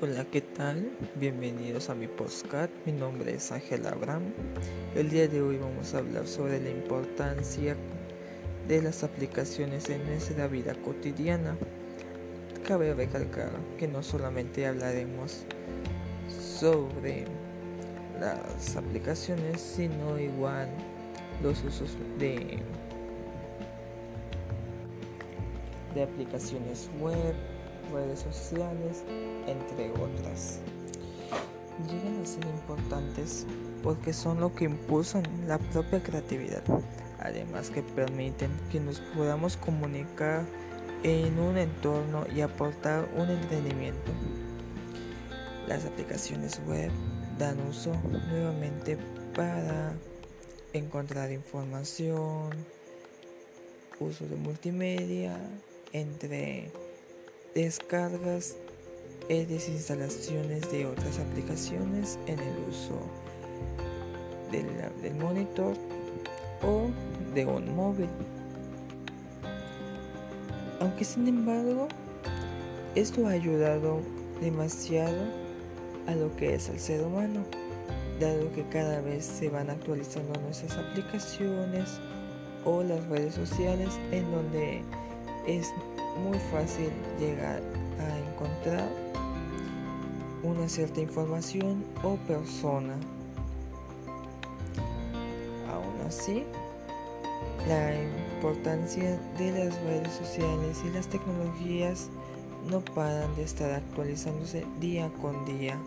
Hola, ¿qué tal? Bienvenidos a mi podcast. Mi nombre es Ángel Abraham. El día de hoy vamos a hablar sobre la importancia de las aplicaciones en nuestra vida cotidiana. Cabe recalcar que no solamente hablaremos sobre las aplicaciones, sino igual los usos de, de aplicaciones web redes sociales, entre otras. Llegan a ser importantes porque son lo que impulsan la propia creatividad, además que permiten que nos podamos comunicar en un entorno y aportar un entretenimiento. Las aplicaciones web dan uso nuevamente para encontrar información, uso de multimedia, entre descargas y desinstalaciones de otras aplicaciones en el uso del, monitor o de un móvil. Aunque sin embargo, esto ha ayudado demasiado a lo que es el ser humano, dado que cada vez se van actualizando nuestras aplicaciones o las redes sociales en donde es muy fácil llegar a encontrar una cierta información o persona. Aún así, la importancia de las redes sociales y las tecnologías no paran de estar actualizándose día con día.